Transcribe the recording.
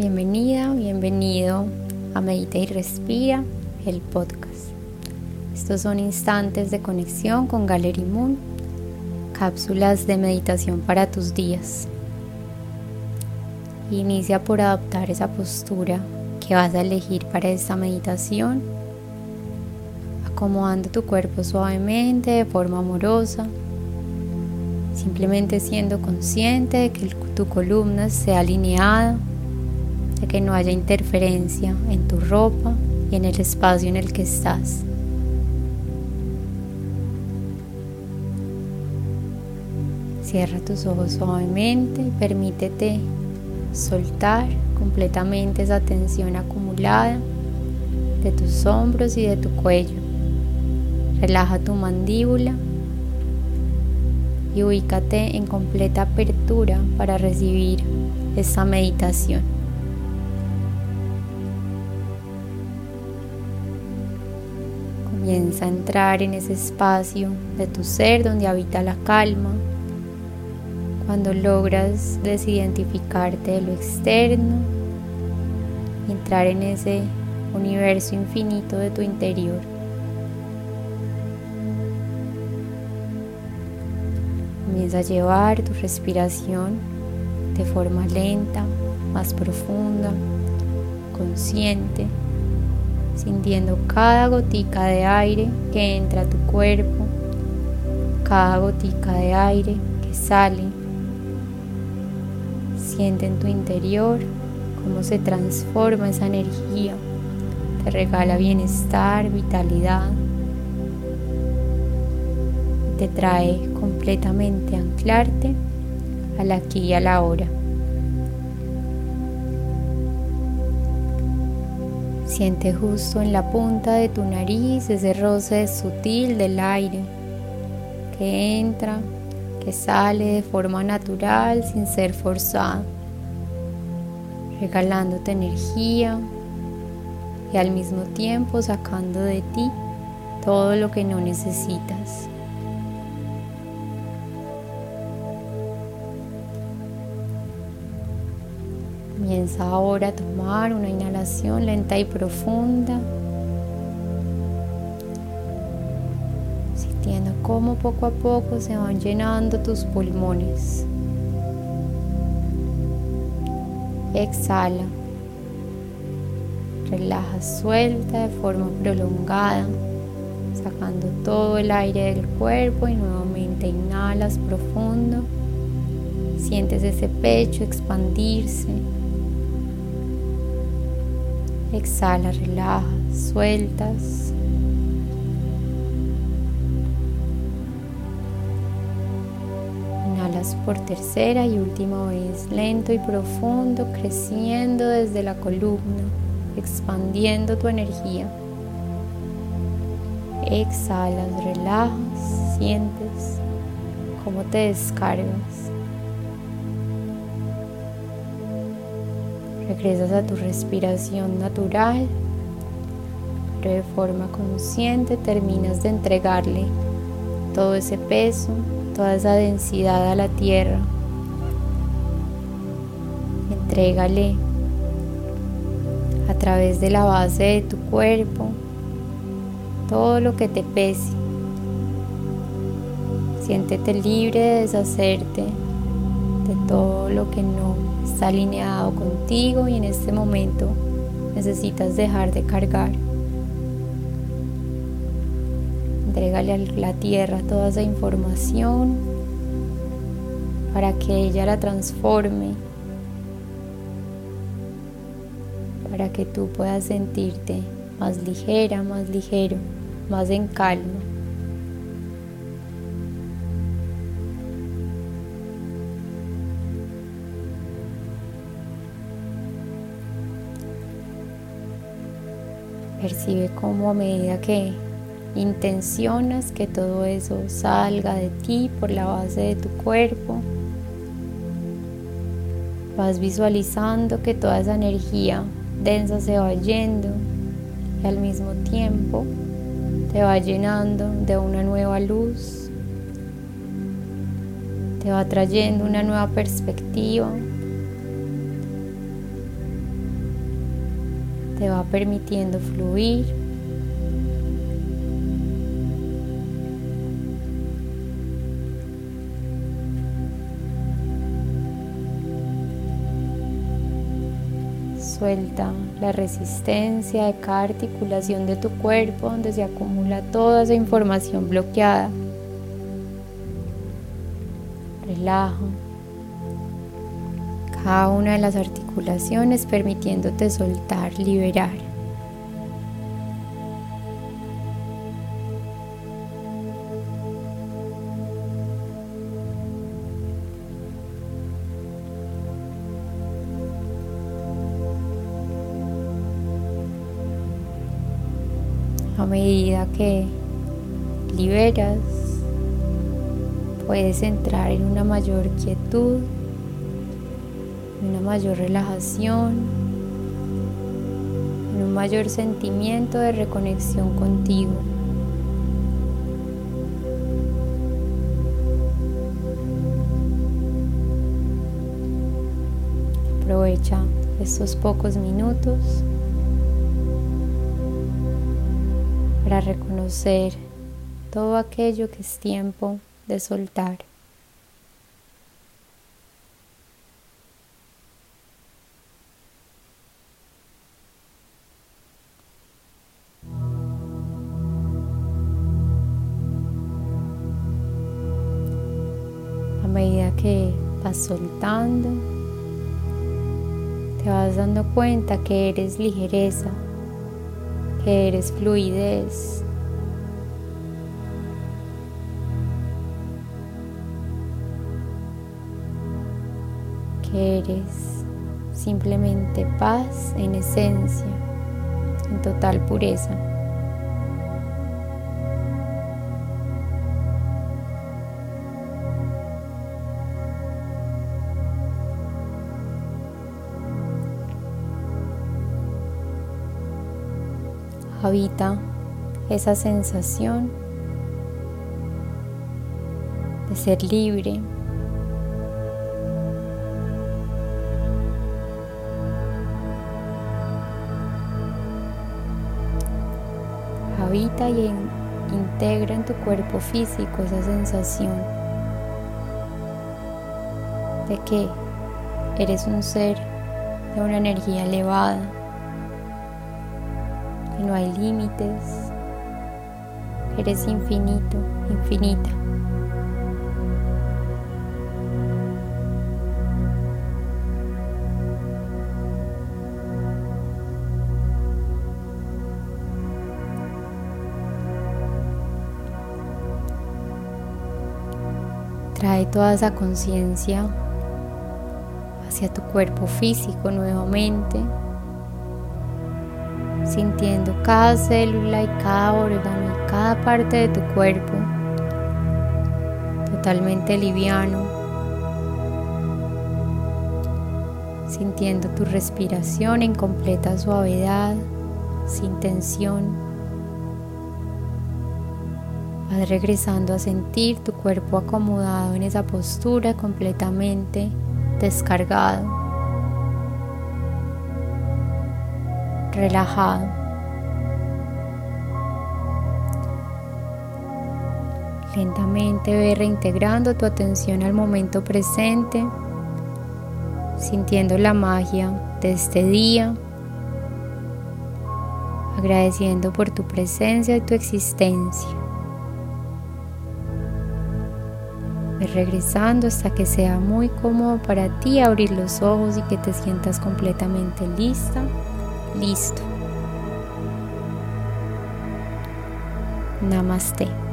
Bienvenida, bienvenido a Medita y Respira, el podcast. Estos son instantes de conexión con Gallery Moon, cápsulas de meditación para tus días. Inicia por adoptar esa postura que vas a elegir para esta meditación, acomodando tu cuerpo suavemente de forma amorosa, simplemente siendo consciente de que tu columna esté alineada de que no haya interferencia en tu ropa y en el espacio en el que estás. Cierra tus ojos suavemente y permítete soltar completamente esa tensión acumulada de tus hombros y de tu cuello. Relaja tu mandíbula y ubícate en completa apertura para recibir esta meditación. Comienza a entrar en ese espacio de tu ser donde habita la calma. Cuando logras desidentificarte de lo externo, entrar en ese universo infinito de tu interior. Comienza a llevar tu respiración de forma lenta, más profunda, consciente sintiendo cada gotica de aire que entra a tu cuerpo, cada gotica de aire que sale. Siente en tu interior cómo se transforma esa energía, te regala bienestar, vitalidad, te trae completamente a anclarte al aquí y a la hora. Siente justo en la punta de tu nariz ese roce sutil del aire que entra, que sale de forma natural sin ser forzado, regalándote energía y al mismo tiempo sacando de ti todo lo que no necesitas. Comienza ahora a tomar una inhalación lenta y profunda, sintiendo cómo poco a poco se van llenando tus pulmones. Exhala. Relaja suelta de forma prolongada, sacando todo el aire del cuerpo y nuevamente inhalas profundo. Sientes ese pecho expandirse Exhala, relaja, sueltas. Inhalas por tercera y última vez, lento y profundo, creciendo desde la columna, expandiendo tu energía. Exhalas, relajas, sientes cómo te descargas. Regresas a tu respiración natural, pero de forma consciente terminas de entregarle todo ese peso, toda esa densidad a la tierra. Entrégale a través de la base de tu cuerpo todo lo que te pese. Siéntete libre de deshacerte de todo lo que no está alineado contigo y en este momento necesitas dejar de cargar. Entrégale a la tierra toda esa información para que ella la transforme, para que tú puedas sentirte más ligera, más ligero, más en calma. Percibe cómo a medida que intencionas que todo eso salga de ti por la base de tu cuerpo, vas visualizando que toda esa energía densa se va yendo y al mismo tiempo te va llenando de una nueva luz, te va trayendo una nueva perspectiva, te va permitiendo fluir. Suelta la resistencia de cada articulación de tu cuerpo donde se acumula toda esa información bloqueada. Relaja cada una de las articulaciones permitiéndote soltar, liberar. A medida que liberas, puedes entrar en una mayor quietud una mayor relajación, un mayor sentimiento de reconexión contigo. Aprovecha estos pocos minutos para reconocer todo aquello que es tiempo de soltar. Que vas soltando, te vas dando cuenta que eres ligereza, que eres fluidez. que eres simplemente paz en esencia, en total pureza. Habita esa sensación de ser libre. Habita y integra en tu cuerpo físico esa sensación de que eres un ser de una energía elevada no hay límites, eres infinito, infinita. Trae toda esa conciencia hacia tu cuerpo físico nuevamente sintiendo cada célula y cada órgano y cada parte de tu cuerpo totalmente liviano, sintiendo tu respiración en completa suavidad, sin tensión. Vas regresando a sentir tu cuerpo acomodado en esa postura completamente descargado. Relajado. Lentamente ve reintegrando tu atención al momento presente, sintiendo la magia de este día, agradeciendo por tu presencia y tu existencia. Ve regresando hasta que sea muy cómodo para ti abrir los ojos y que te sientas completamente lista listo Namastê.